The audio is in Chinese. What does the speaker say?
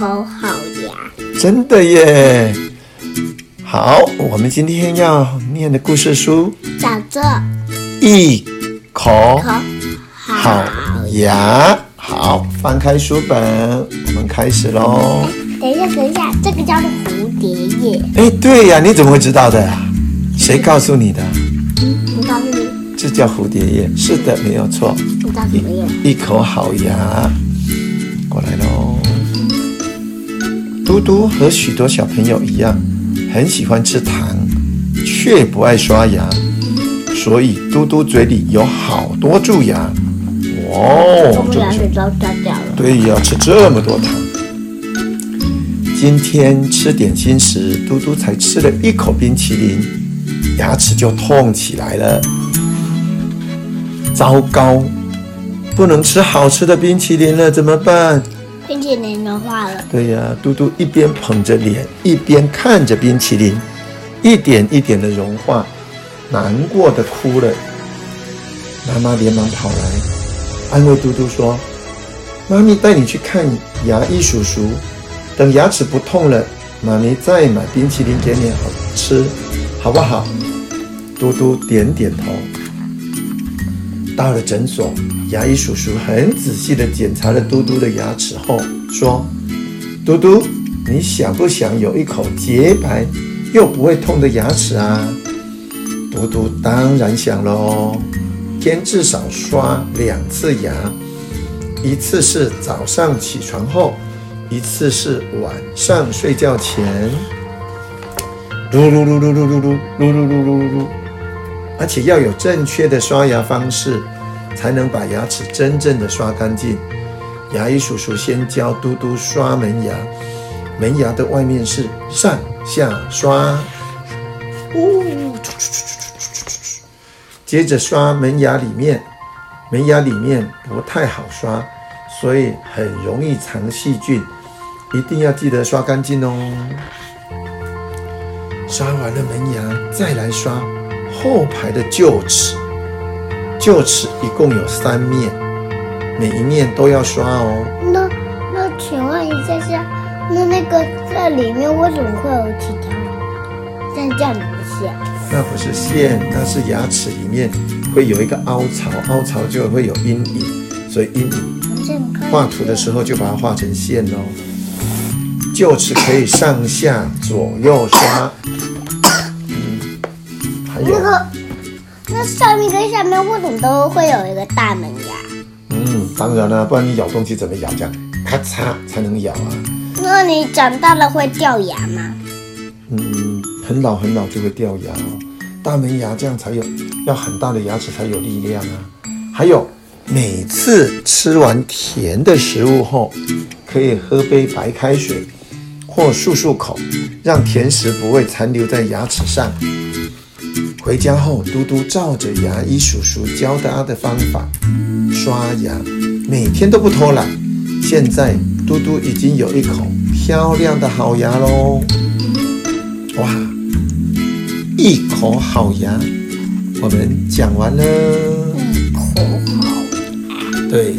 口好牙，真的耶！好，我们今天要念的故事书叫做《一口口好牙》。好，翻开书本，我们开始喽。等一下，等一下，这个叫做蝴蝶叶。哎，对呀，你怎么会知道的呀？谁告诉你的？嗯，我告诉你，这叫蝴蝶叶。是的，没有错。一口好牙，嘟嘟和许多小朋友一样，很喜欢吃糖，却不爱刷牙，所以嘟嘟嘴里有好多蛀牙。哦，我们牙齿都掉了。对，要吃这么多糖。今天吃点心时，嘟嘟才吃了一口冰淇淋，牙齿就痛起来了。糟糕，不能吃好吃的冰淇淋了，怎么办？冰淇淋融化了。对呀，嘟嘟一边捧着脸，一边看着冰淇淋，一点一点的融化，难过的哭了。妈妈连忙跑来，安慰嘟嘟说：“妈咪带你去看牙医叔叔，等牙齿不痛了，妈咪再买冰淇淋给你好吃，好不好？”嘟嘟点点头。到了诊所，牙医叔叔很仔细地检查了嘟嘟的牙齿后说：“嘟嘟，你想不想有一口洁白又不会痛的牙齿啊？”嘟嘟当然想喽，天至少刷两次牙，一次是早上起床后，一次是晚上睡觉前。噜噜噜噜噜噜噜噜噜噜噜噜。而且要有正确的刷牙方式，才能把牙齿真正的刷干净。牙医叔叔先教嘟嘟刷门牙，门牙的外面是上下刷，呜，接着刷门牙里面，门牙里面不太好刷，所以很容易藏细菌，一定要记得刷干净哦。刷完了门牙，再来刷。后排的臼齿，臼齿一共有三面，每一面都要刷哦。那那请问一下下，那那个在里面为什么会有几条像这样的线？那不是线，那是牙齿里面会有一个凹槽，凹槽就会有阴影，所以阴影画图的时候就把它画成线喽。臼齿可以上下左右刷。那个，那上面跟下面为什么都会有一个大门牙？嗯，当然了，不然你咬东西怎么咬？这样咔嚓才能咬啊。那你长大了会掉牙吗？嗯，很老很老就会掉牙哦。大门牙这样才有，要很大的牙齿才有力量啊。还有，每次吃完甜的食物后，可以喝杯白开水或漱漱口，让甜食不会残留在牙齿上。回家后，嘟嘟照着牙医叔叔教他的方法刷牙，每天都不偷懒。现在，嘟嘟已经有一口漂亮的好牙喽！哇，一口好牙，我们讲完了。一口好牙，对。